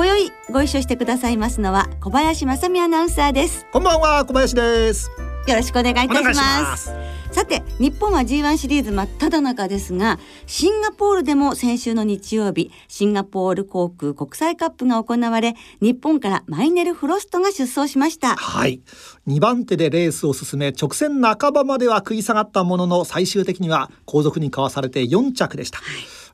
今宵ご一緒してくださいますのは小林正美アナウンサーです。こんばんは小林です。よろしくお願いいたします。さて日本は G1 シリーズ真っ只中ですがシンガポールでも先週の日曜日シンガポール航空国際カップが行われ日本からマイネル・フロストが出走しました。はい。2番手でレースを進め直線半ばまでは食い下がったものの最終的には後続にかわされて4着でした、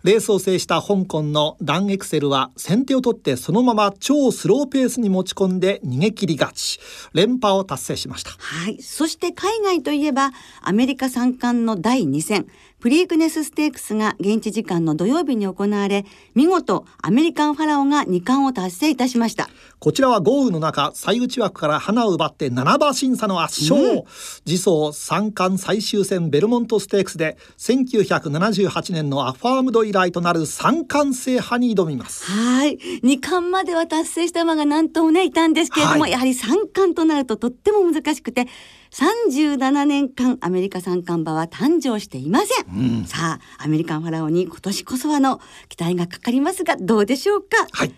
レースを制した香港のダンエクセルは先手を取ってそのまま超スローペースに持ち込んで逃げ切り勝ち。連覇を達成しました。はい。そして海外といえば、アメリカ三冠の第2戦、プリークネスステークスが現地時間の土曜日に行われ、見事アメリカンファラオが2冠を達成いたしました。こちらは豪雨の中最内枠から花を奪って7馬審査の圧勝、次走三冠最終戦ベルモントステークスで1978年のアファームド以来となる三冠制覇に挑みますはい。2冠までは達成した馬が何頭もね、いたんですけれども、はいやはり3冠となるととっても難しくて、37年間アメリカ三冠馬は誕生していません。さあ、アメリカンファラオに今年こそはの期待がかかりますが、どうでしょうか？はい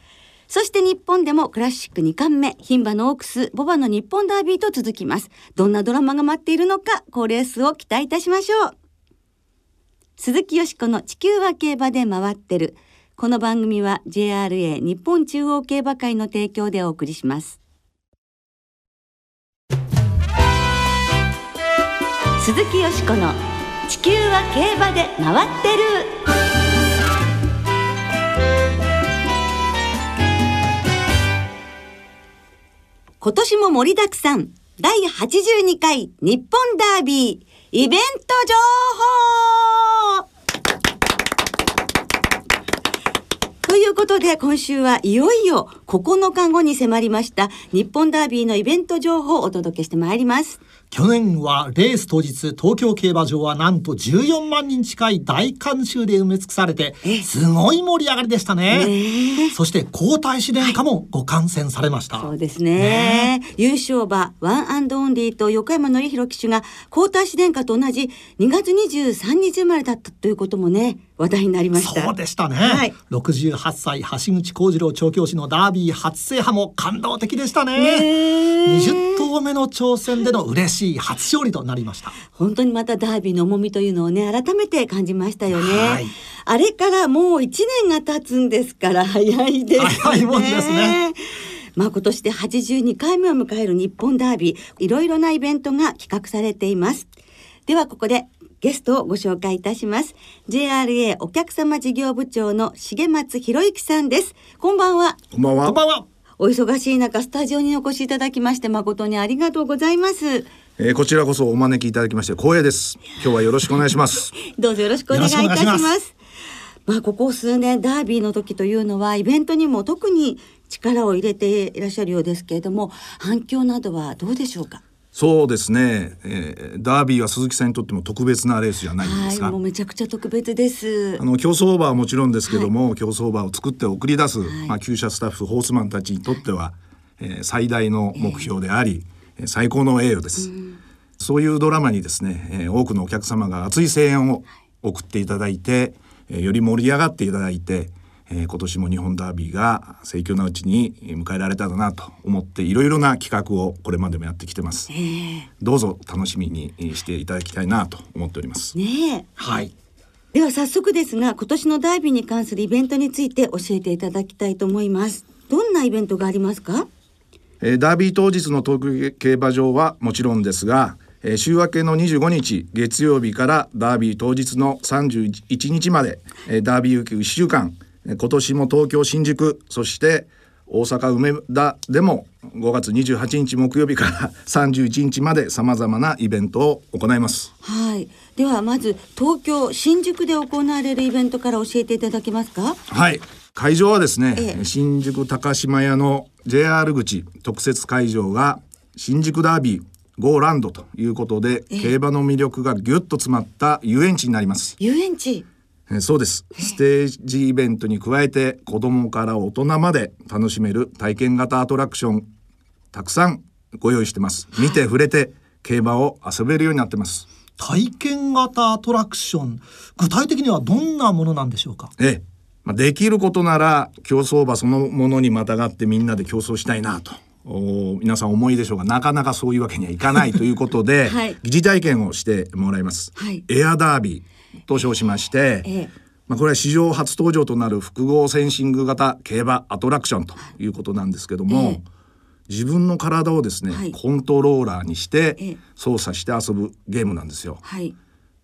そして日本でもクラシック2冠目、牝馬のオークス、ボバの日本ダービーと続きます。どんなドラマが待っているのか、好レースを期待いたしましょう。鈴木よしこの地球は競馬で回ってる。この番組は JRA 日本中央競馬会の提供でお送りします。鈴木よしこの地球は競馬で回ってる。今年も盛りだくさん第82回日本ダービーイベント情報いうことで今週はいよいよ9日後に迫りました日本ダービーのイベント情報をお届けしてまいります。去年はレース当日東京競馬場はなんと14万人近い大観衆で埋め尽くされてすごい盛り上がりでしたね。ねそして皇太子殿下もご観戦されました、そうですね。優勝馬ワンアンドオンリーと横山典弘騎手が皇太子殿下と同じ2月23日生まれだったということもね話題になりました。そうでしたね、はい。68歳橋口幸次郎調教師のダービー初制覇も感動的でしたね。ね20頭目の挑戦での嬉しい初勝利となりました。本当にまたダービーの重みというのをね改めて感じましたよね、はい。あれからもう1年が経つんですから早いですね。早いもんですね。まあ今年で82回目を迎える日本ダービーいろいろなイベントが企画されています。ではここでゲストをご紹介いたします JRA お客様事業部長の重松博之さんですこんばんはこんばんは。こんばんはお忙しい中スタジオにお越しいただきまして誠にありがとうございますえーこちらこそお招きいただきまして光栄です。今日はよろしくお願いします。どうぞよろしくお願いいたします。まあここ数年ダービーの時というのはイベントにも特に力を入れていらっしゃるようですけれども反響などはどうでしょうか？そうですね、えーダービーは鈴木さんにとっても特別なレースじゃないんですが、はいもうめちゃくちゃ特別です。あ。の競走馬はもちろんですけども、競走馬を作って送り出す、い。まあ厩舎スタッフホースマンたちにとっては、えー最大の目標であり、えー最高の栄誉です。そういうドラマにですね、えー多くのお客様が熱い声援を送っていただいて、えーより盛り上がっていただいて、えー今年も日本ダービーが盛況なうちに迎えられたらなと思っていろいろな企画をこれまでもやってきてます。どうぞ楽しみにえーしていただきたいなと思っております。ねえ。はいでは早速ですが今年のダービーに関するイベントについて教えていただきたいと思います。どんなイベントがありますか？えーダービー当日の東京競馬場はもちろんですが、えー週明けの25日月曜日からダービー当日の31日まで、えーダービーウィーク1週間、えー今年も東京新宿そして大阪梅田でも5月28日木曜日から 31日までさまざまなイベントを行います。はい。ではまず東京新宿で行われるイベントから教えていただけますか？はい会場はですね、ええ新宿高島屋の JR 口特設会場が新宿ダービーゴーランドということで、競馬の魅力がぎゅっと詰まった遊園地になります。遊園地？えーそうです。ステージイベントに加えて子供から大人まで楽しめる体験型アトラクションたくさんご用意してます。見て触れて競馬を遊べるようになってます。体験型アトラクション。具体的にはどんなものなんでしょうか？ええ、まあ、できることなら競走馬そのものにまたがってみんなで競争したいなと。お皆さん思いでしょうがなかなかそういうわけにはいかないということで、はい。疑似体験をしてもらいます、はい。エアダービーと称しまして、ええ。まあ、これは史上初登場となる複合センシング型競馬アトラクションということなんですけども、ええ自分の体をですね、はい。コントローラーにしええ。て操作して遊ぶゲームなんですよ。はい。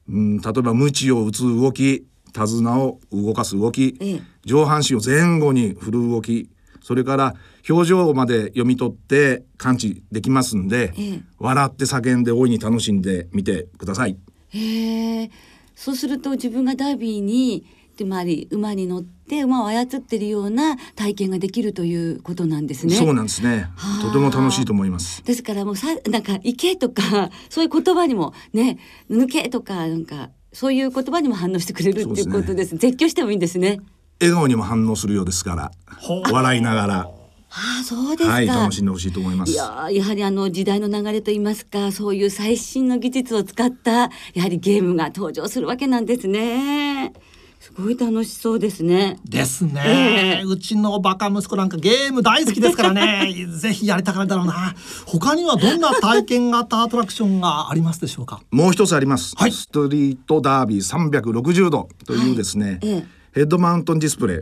うん、例えば鞭を打つ動き手綱を動かす動き、ええ。上半身を前後に振る動きそれから表情まで読み取って感知できますんで、ええ。笑って叫んで大いに楽しんでみてください。へえそうすると自分がダービーにつまり馬に乗って馬を操ってるような体験ができるということなんですね。そうなんですねはあとても楽しいと思います。ですからもうさなんか行けとか そういう言葉にもね抜けとかなんかそういう言葉にも反応してくれるっていうことです。絶叫してもいいんですね。笑顔にも反応するようですから笑いながら、ああそうですか。はい、楽しんでほしいと思います。いやーやはりあの時代の流れといいますかそういう最新の技術を使ったやはりゲームが登場するわけなんですね。すごい楽しそうですね。ですね、うちのバカ息子なんかゲーム大好きですからね。ぜひやりたかっただろうな。他にはどんな体験型アトラクションがありますでしょうか？もう一つあります、はい。ストリートダービー360度というですね、ええ。ヘッドマウントンディスプレイ、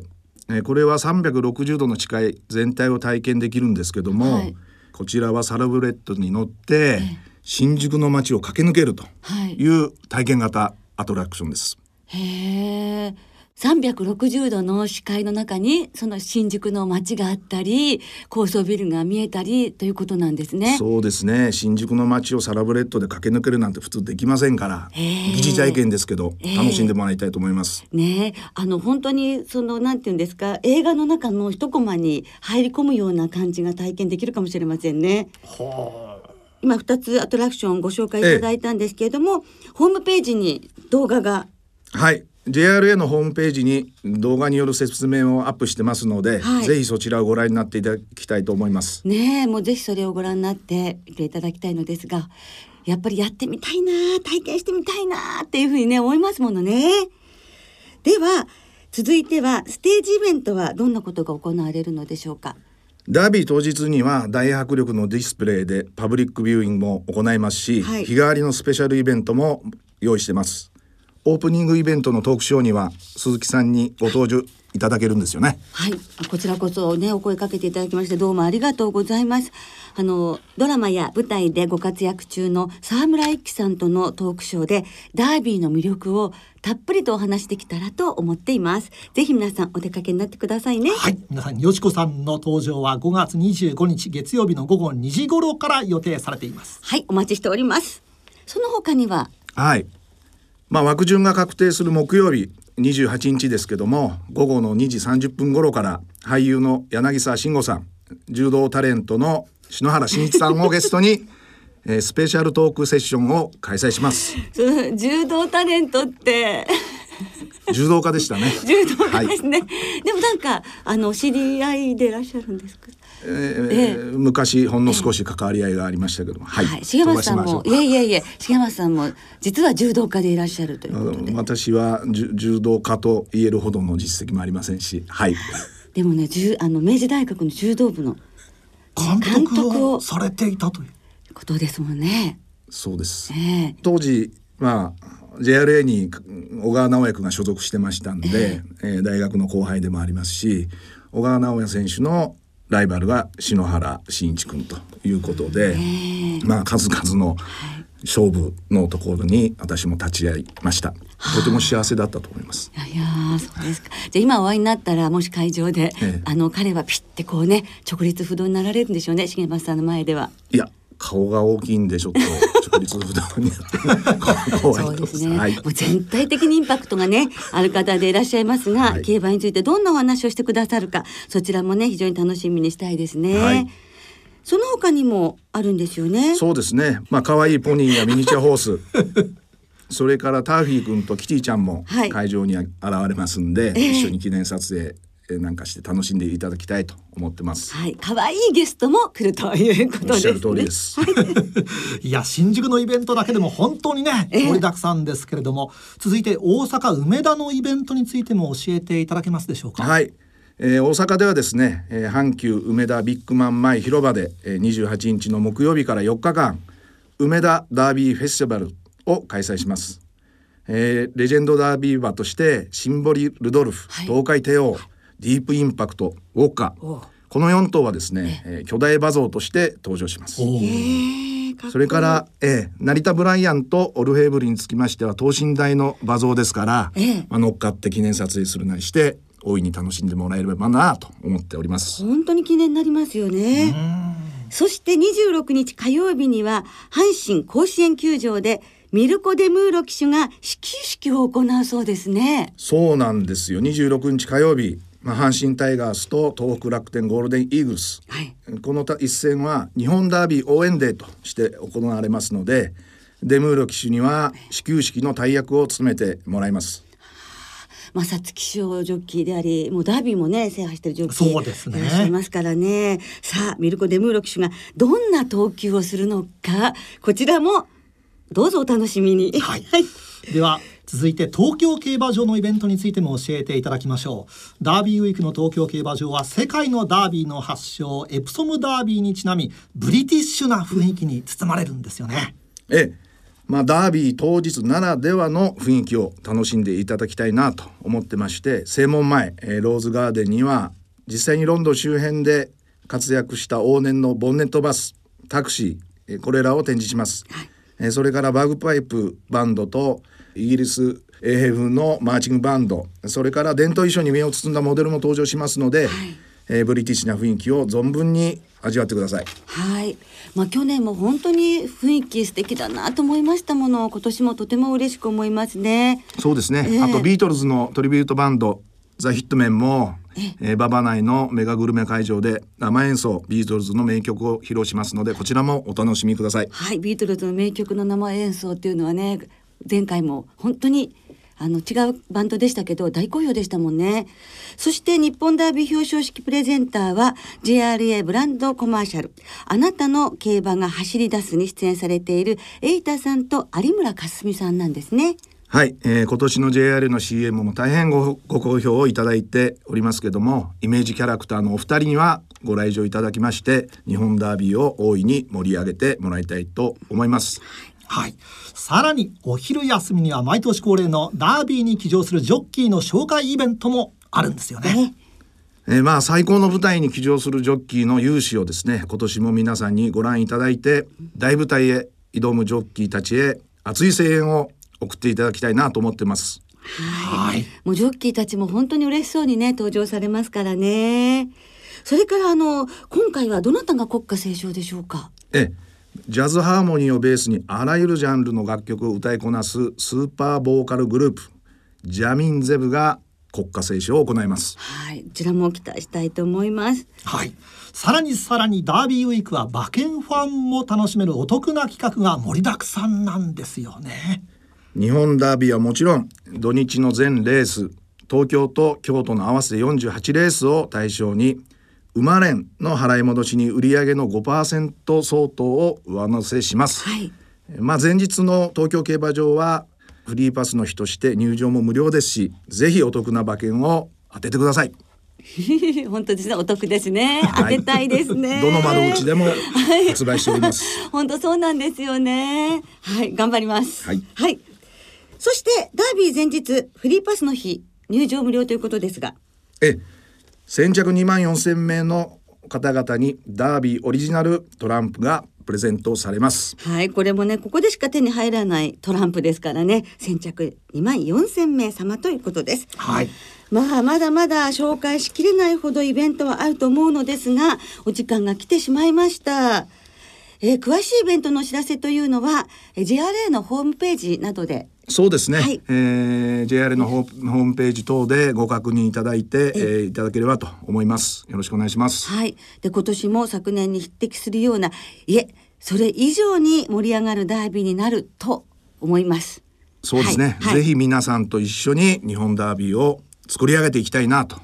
えーこれは360度の近い全体を体験できるんですけども、はいこちらはサラブレッドに乗って新宿の街を駆け抜けるとはいいう体験型アトラクションです。へえ。360度の視界の中にその新宿の街があったり高層ビルが見えたりということなんですね。そうですね新宿の街をサラブレッドで駆け抜けるなんて普通できませんから疑似体験ですけどええ楽しんでもらいたいと思います。ねえあの本当にそのなんていうんですか映画の中の一コマに入り込むような感じが体験できるかもしれませんね。今2つアトラクションご紹介いただいたんですけれども、ホームページに動画がはい。JRA のホームページに動画による説明をアップしてますので、はいぜひそちらをご覧になっていただきたいと思います。ねえもうぜひそれをご覧になっていていただきたいのですがやっぱりやってみたいな体験してみたいなっていうふうにね思いますものね。では続いてはステージイベントはどんなことが行われるのでしょうか？ダービー当日には大迫力のディスプレイでパブリックビューイングも行いますし、はい日替わりのスペシャルイベントも用意してます。オープニングイベントのトークショーには鈴木さんにご登場いただけるんですよね。はい、こちらこそねお声かけていただきましてどうもありがとうございます。あのドラマや舞台でご活躍中の沢村一樹さんとのトークショーでダービーの魅力をたっぷりとお話しできたらと思っています。ぜひ皆さんお出かけになってくださいね。はい皆さんよしこさんの登場は5月25日月曜日の午後2時頃から予定されていますはい、お待ちしております。その他には？はい。まあ枠順が確定する木曜日28日ですけども午後の2時30分頃から俳優の柳沢慎吾さん柔道タレントの篠原慎一さんをゲストに、えースペシャルトークセッションを開催しますその 柔道タレントって柔道家でしたね 柔道家はいですね。でもなんかあの知り合いでいらっしゃるんですか？えー昔ほんの少し関わり合いがありましたけども。はい、はい、重松さんもいえいえいえ。重松さんも実は柔道家でいらっしゃるということで。私は柔道家と言えるほどの実績もありませんし。はい。でもね、柔あの明治大学の柔道部の監監督をされていたという。ことですもんね。そうです。ええ。当時まあ JRA に小川直也君が所属してましたんで、えー大学の後輩でもありますし小川直也選手のライバルが篠原慎一君ということで、まあ数々の勝負のところに私も立ち会いました。とても幸せだったと思います。いやそうですか。じゃあ今お会いになったらもし会場で、ええあの彼はピッてこうね直立不動になられるんでしょうね重松さんの前では。いや顔が大きいんでちょっと直立不動にそうですね、はい、もう全体的にインパクトがねある方でいらっしゃいますが、はい、競馬についてどんなお話をしてくださるかそちらもね非常に楽しみにしたいですね。はい。その他にもあるんですよね？そうですね。まあ可愛いポニーやミニチュアホース、それからターフィー君とキティちゃんも会場に現れますんで、はい、一緒に記念撮影なんかして楽しんでいただきたいと思ってます。はい、可愛いゲストも来るということですね。通りです。いや、新宿のイベントだけでも本当にね、盛りだくさんですけれども、続いて大阪梅田のイベントについても教えていただけますでしょうか？はい。えー、大阪ではですね、えー、阪急梅田ビッグマン前広場で、えー、28日の木曜日から4日間梅田ダービーフェスティバルを開催します、えー、レジェンドダービー馬としてシンボリ・ルドルフ、はい、東海帝王ディープインパクトウォッカこの4頭はですね、え。ー、巨大馬像として登場します。それから、えー、成田ブライアンとオルフェーブリにつきましては等身大の馬像ですから、えー、まあ、乗っかって記念撮影するなりして大いに楽しんでもらえればなと思っております。本当に記念になりますよね。そして26日火曜日には阪神甲子園球場でミルコ・デムーロ騎手が始球式を行うそうですね。そうなんですよ。26日火曜日まあ、阪神タイガースと東北楽天ゴールデンイーグルス、はい、この一戦は日本ダービー応援デーとして行われますのでデムーロ騎手には始球式の大役を務めてもらいます。まあ、皐月賞ジョッキーでありもうダービーもね制覇してるジョッキーでいらっしゃいますからね。さあミルコ・デムーロ騎手がどんな投球をするのかこちらもどうぞお楽しみに。はい、では続いて東京競馬場のイベントについても教えていただきましょう。ダービーウィークの東京競馬場は世界のダービーの発祥エプソムダービーにちなみブリティッシュな雰囲気に包まれるんですよね。ええ。まあ、ダービー当日ならではの雰囲気を楽しんでいただきたいなと思ってまして正門前、えー、ローズガーデンには実際にロンドン周辺で活躍した往年のボンネットバスタクシー、えー、これらを展示します、はい、えー、それからバグパイプバンドとイギリス英兵風のマーチングバンドそれから伝統衣装に身を包んだモデルも登場しますので、はい、えー、ブリティッシュな雰囲気を存分に味わってください。はい。まあ去年も本当に雰囲気素敵だなと思いましたもの。今年もとても嬉しく思いますね。そうですね。えー、あとビートルズのトリビュートバンドザ・ヒットメンもえー、馬場内のメガグルメ会場で生演奏ビートルズの名曲を披露しますのでこちらもお楽しみくださいはいビートルズの名曲の生演奏っていうのはね前回も本当にあの違うバンドでしたけど大好評でしたもんね。そして日本ダービー表彰式プレゼンターは JRA ブランドコマーシャル。あなたの競馬が走り出すに出演されている瑛太さんと有村架純さんなんですね。はい、えー、今年の JR の CM も大変ごご好評をいただいておりますけどもイメージキャラクターのお二人にはご来場いただきまして日本ダービーを大いに盛り上げてもらいたいと思います。はい。さらにお昼休みには毎年恒例のダービーに騎乗するジョッキーの紹介イベントもあるんですよね。えー、まあ最高の舞台に騎乗するジョッキーの勇姿をですね今年も皆さんにご覧いただいて大舞台へ挑むジョッキーたちへ熱い声援を送っていただきたいなと思ってます。はい。もうジョッキーたちも本当に嬉しそうにね登場されますからね。それからあの今回はどなたが国歌斉唱でしょうか？ええ。ジャズハーモニーをベースにあらゆるジャンルの楽曲を歌いこなすスーパーボーカルグループジャミンゼブが国家斉唱を行います。はい。こちらも期待したいと思います。はい。さらにさらにダービーウィークは馬券ファンも楽しめるお得な企画が盛りだくさんなんですよね。日本ダービーはもちろん土日の全レース東京と京都の合わせて48レースを対象に馬連の払い戻しに売上の5%相当を上乗せします、はい、まあ前日の東京競馬場はフリーパスの日として入場も無料ですしぜひお得な馬券を当ててください。本当ですね。お得ですね。当てたいですね、どの窓口でも発売しております、はい、本当そうなんですよね。はい。頑張ります。はい、はい、そしてダービー前日フリーパスの日入場無料ということですが。え先着2万4千名の方々にダービーオリジナルトランプがプレゼントされます。はいこれもねここでしか手に入らないトランプですからね。先着2万4千名様ということです。はい。まあまだまだ紹介しきれないほどイベントはあると思うのですがお時間が来てしまいました。えー、詳しいイベントのお知らせというのは JRA のホームページなどでそうですね、はい、えー、JR のホームページ等でご確認いただいて、えー、いただければと思います。よろしくお願いします。はい。で今年も昨年に匹敵するようないえそれ以上に盛り上がるダービーになると思います。そうですね、はい、ぜひ皆さんと一緒に日本ダービーを作り上げていきたいなと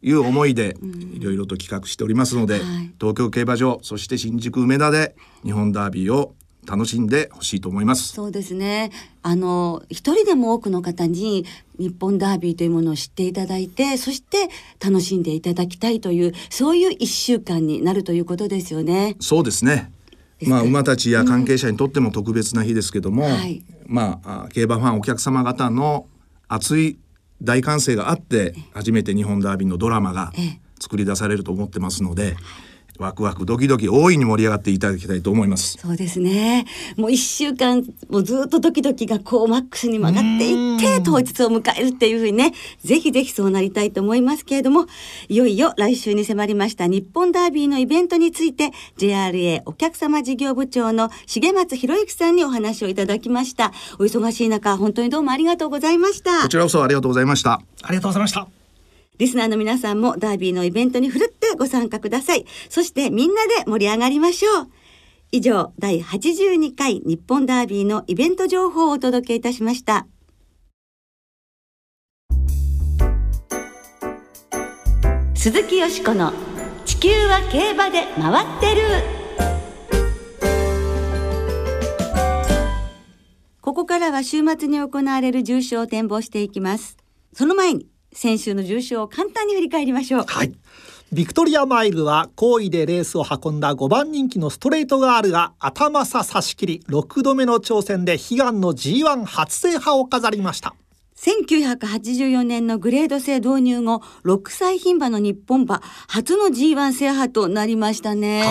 いう思いでいろいろと企画しておりますので、はい、東京競馬場そして新宿梅田で日本ダービーを楽しんでほしいと思います。そうですね。あの一人でも多くの方に日本ダービーというものを知っていただいてそして楽しんでいただきたいというそういう一週間になるということですよね。そうですね。まあ馬たちや関係者にとっても特別な日ですけども、うんはい、まあ競馬ファンお客様方の熱い大歓声があって初めて日本ダービーのドラマが作り出されると思ってますので。ワクワクドキドキ大いに盛り上がっていただきたいと思います。そうですね。もう一週間もうずっとドキドキがこうマックスに曲がっていって当日を迎えるっていうふうにねぜひぜひそうなりたいと思いますけれどもいよいよ来週に迫りました日本ダービーのイベントについて JRA お客様事業部長の重松博之さんにお話をいただきました。お忙しい中本当にどうもありがとうございました。こちらこそありがとうございました。ありがとうございましたリスナーの皆さんもダービーのイベントにふるってご参加ください。そしてみんなで盛り上がりましょう。以上、第82回日本ダービーのイベント情報をお届けいたしました。鈴木よしこの地球は競馬で回ってる。ここからは週末に行われる重賞を展望していきます。その前に先週の重賞を簡単に振り返りましょう。はい。ビクトリアマイルは好意でレースを運んだ5番人気のストレートガールが頭差差し切り6度目の挑戦で悲願の G1 初制覇を飾りました。1984年のグレード制導入後、6歳牝馬の日本馬、初の G1 制覇となりましたね。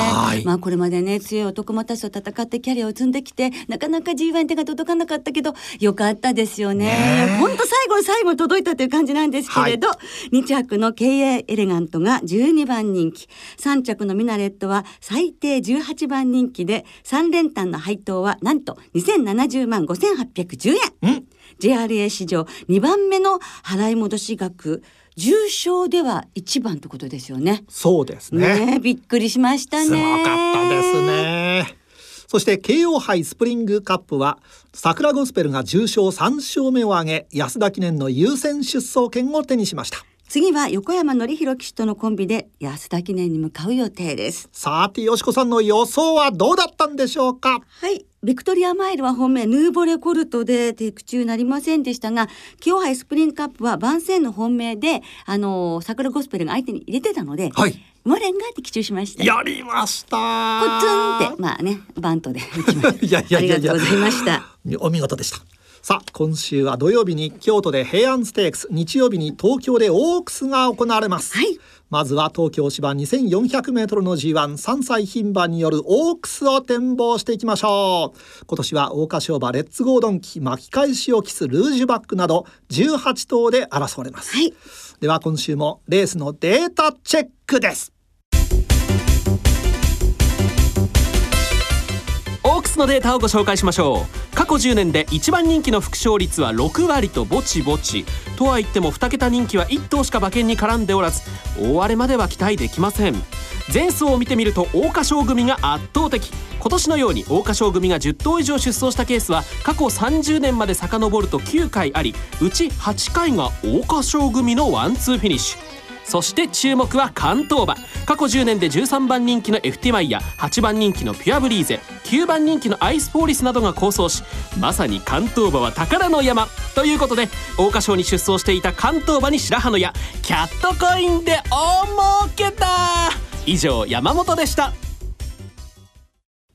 まあこれまでね、強い男馬たちと戦ってキャリアを積んできて、なかなか G1 手が届かなかったけど、よかったですよね。ほんと最後の最後届いたという感じなんですけれど、はい、2着の経営エレガントが12番人気、3着のミナレットは最低18番人気で、3連単の配当はなんと2070万5810円。JRA 史上2番目の払い戻し額重症では一番ってことですよね。そうですね。ねびっくりしましたね。すごかったですね。そして慶応杯スプリングカップは桜ゴスペルが重賞3勝目を挙げ安田記念の優先出走権を手にしました。次は横山典弘騎手とのコンビで安田記念に向かう予定です。さてよしこさんの予想はどうだったんでしょうか？はい。ビクトリアマイルは本命ヌーボレコルトで的中なりませんでしたが清杯スプリングカップは番宣の本命であの桜ゴスペルが相手に入れてたので、はい、モレンが的中しました。やりましたポツンってまあねバントで いやいやいや。ありがとうございました。お見事でしたさあ今週は土曜日に京都で平安ステークス日曜日に東京でオークスが行われます、はい、まずは東京芝 2400m の G13 歳牝馬によるオークスを展望していきましょう。今年は桜花賞馬レッツゴードンキ巻き返しを期すルージュバックなど18頭で争われます、はい、では今週もレースのデータチェックですスのデータをご紹介しましょう。過去10年で1番人気の副勝率は6割とぼちぼち。とは言っても2桁人気は1頭しか馬券に絡んでおらず大荒れまでは期待できません。前走を見てみると桜花賞組が圧倒的。今年のように桜花賞組が10頭以上出走したケースは過去30年まで遡ると9回ありうち8回が桜花賞組のワンツーフィニッシュ。そして注目は関東馬。過去10年で13番人気のエフティマイや8番人気のピュアブリーゼ9番人気のアイスフォーリスなどが好走しまさに関東馬は宝の山。ということで桜花賞に出走していた関東馬に白羽の矢キャットコインで大儲けだ以上山本でした。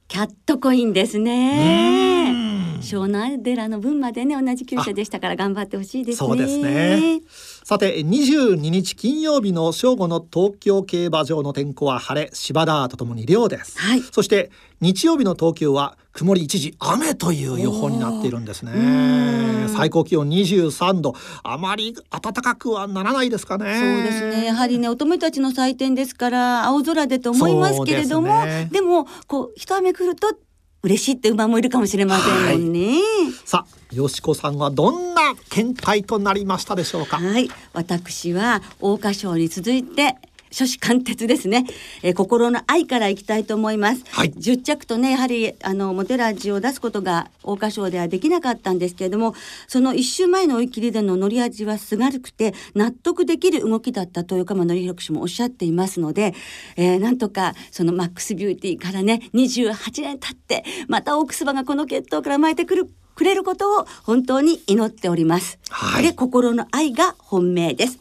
キャットコインですね。湘南寺の分までね同じ厩舎でしたから頑張ってほしいですね。そうですねさて22日金曜日の正午の東京競馬場の天候は晴れ芝田とともに涼です、はい。そして日曜日の東京は曇り一時雨という予報になっているんですね。最高気温23度。あまり暖かくはならないですかね。そうですね。やはりね乙女たちの祭典ですから青空でと思いますけれどもですね。でもこう一雨来ると嬉しいって馬もいるかもしれませんもんね。さあよしこさんはどんな見解となりましたでしょうか？はい、私は桜花賞に続いて初子貫徹ですね、えー心の愛からいきたいと思います、はい10着とねやはりあのモテラジを出すことが桜花賞ではできなかったんですけれどもその一週前の追い切りでの乗り味はすがるくて納得できる動きだったと横山典弘氏もおっしゃっていますので、えーなんとかそのマックスビューティーからね28年経ってまたオークス馬がこの決闘から巻いてくるくれることを本当に祈っております。はいで心の愛が本命です。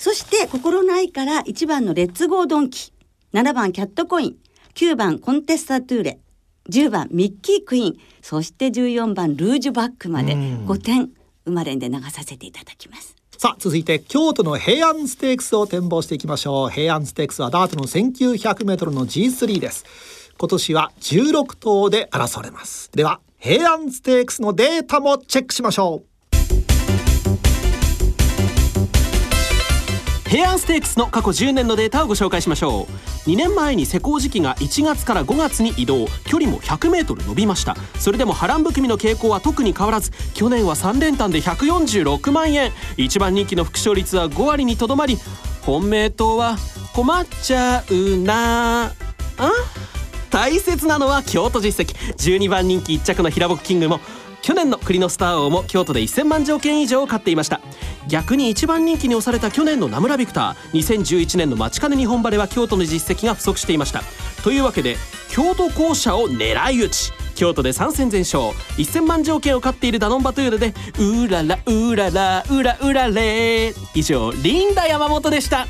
そして心の愛から1番のレッツゴードンキ、7番キャットコイン、9番コンテスタトゥーレ、10番ミッキークイーン、そして14番ルージュバックまで。うん。5点生まれんで流させていただきます。さあ続いて京都の平安ステークスを展望していきましょう。平安ステークスはダートの 1900m の G3 です。今年は16頭で争われます。では平安ステークスのデータもチェックしましょう平安ステークスの過去10年のデータをご紹介しましょう。2年前に施工時期が1月から5月に移動。距離も 100m 伸びました。それでも波乱含みの傾向は特に変わらず去年は3連単で146万円。一番人気の副勝率は5割にとどまり本命党は困っちゃうな。あ？大切なのは京都実績。12番人気1着の平牧キングも去年の栗のスター王も京都で1000万条件以上勝っていました。逆に一番人気に押された去年の名村ビクター2011年の待ちかね日本馬では京都の実績が不足していました。というわけで京都校舎を狙い撃ち。京都で3戦全勝。1000万条件を勝っているダノンバトゥールでうららうららうらうられ。以上リンダ山本でした。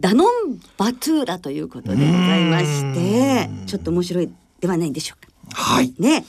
ダノンバトゥーラということでございまして、ちょっと面白いではないんでしょうか。はい。ね、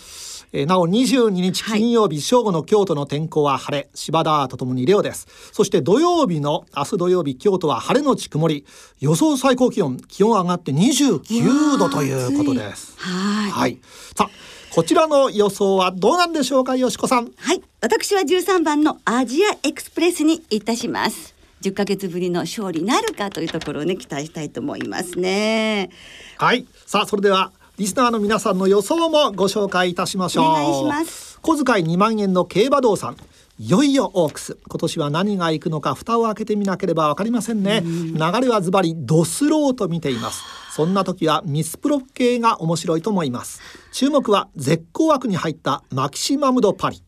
えーなお22日はい。金曜日、正午の京都の天候は晴れ芝田とともに涼です。そして土曜日の明日土曜日京都は晴れのち曇り。予想最高気温気温上がって29度ということです。はい。はい。さあこちらの予想はどうなんでしょうかよしこさん。はい、私は13番のアジアエクスプレスにいたします。10ヶ月ぶりの勝利なるかというところをね期待したいと思いますね。はい。さあそれではリスナーの皆さんの予想もご紹介いたしましょう。お願いします。小遣い2万円の競馬道さんいよいよオークス。今年は何が行くのか蓋を開けてみなければわかりませんね。流れはズバリドスローと見ています。そんな時はミスプロ系が面白いと思います。注目は絶好枠に入ったマキシマムドパリ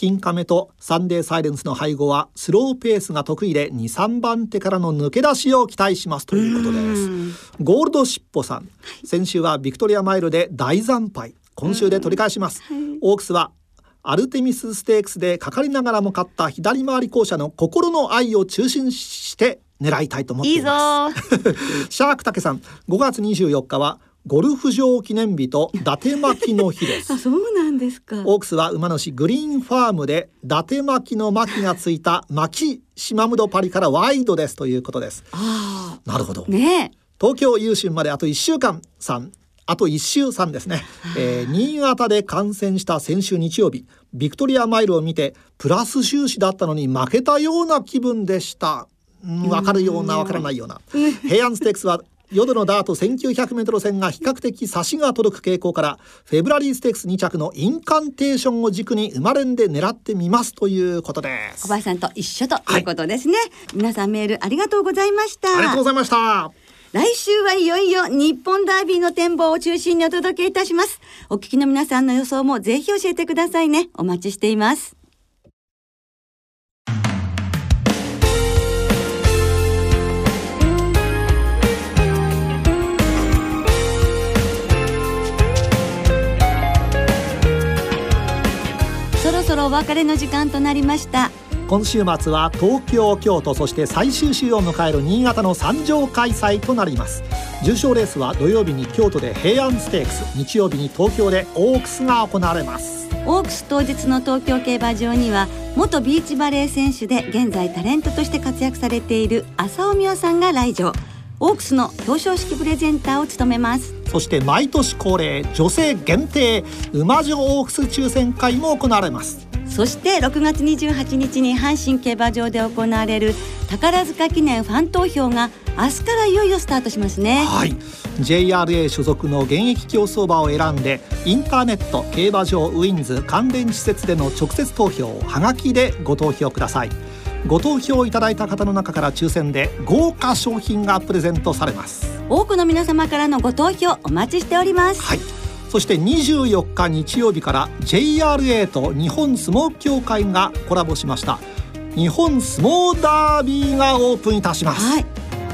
金亀とサンデーサイレンスの背後はスローペースが得意で23番手からの抜け出しを期待しますということです。ゴールドシッポさん。先週はビクトリアマイルで大惨敗。今週で取り返します。オークスはアルテミスステークスでかかりながらも勝った左回り校舎の心の愛を中心して狙い。たいと思っていいぞいますー。シャークタケさん5月24日はゴルフ場記念日と伊達巻きの日です。あ、そうなんですか。オークスは馬主グリーンファームで伊達巻きの巻きがついた巻き島ムドパリからワイドですということです。あなるほど。あ、ね東京優秀まであと1週間。3あと1週3ですね、えー新潟で観戦した先週日曜日。ビクトリアマイルを見てプラス収支だったのに負けたような気分でした。うんわかるようなわからないような。平安ステークスは淀のダート 1900m 戦が比較的差しが届く傾向からフェブラリーステークス2着のインカンテーションを軸に生まれんで狙ってみますということです小林さんと一緒ということですね。皆さんメールありがとうございました。ありがとうございました来週はいよいよ日本ダービーの展望を中心にお届けいたします。お聞きの皆さんの予想もぜひ教えてくださいね。お待ちしています。ろお別れの時間となりました。今週末は東京京都そして最終週を迎える新潟の3場開催となります。重賞レースは土曜日に京都で平安ステークス日曜日に東京でオークスが行われます。オークス当日の東京競馬場には元ビーチバレー選手で現在タレントとして活躍されている浅尾美和さんが来場。オークスの表彰式プレゼンターを務めます。そして毎年恒例女性限定馬女オークス抽選会も行われますそして6月28日に阪神競馬場で行われる宝塚記念ファン投票が明日からいよいよスタートしますね。はい。JRA 所属の現役競走馬を選んでインターネット競馬場ウィンズ関連施設での直接投票はがきでご投票ください。ご投票いただいた方の中から抽選で豪華商品がプレゼントされます。多くの皆様からのご投票お待ちしております。はいそして24日日曜日から JRA と日本相撲協会がコラボしました。日本相撲ダービーがオープンいたします、はい。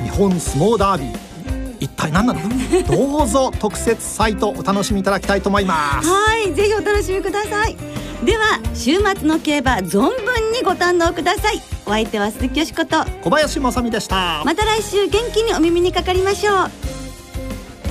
日本相撲ダービー。一体何なの？か どうぞ特設サイトお楽しみいただきたいと思います。はいぜひお楽しみください。では週末の競馬存分にご堪能ください。お相手は鈴木よしこと。小林正美でした。また来週元気にお耳にかかりましょう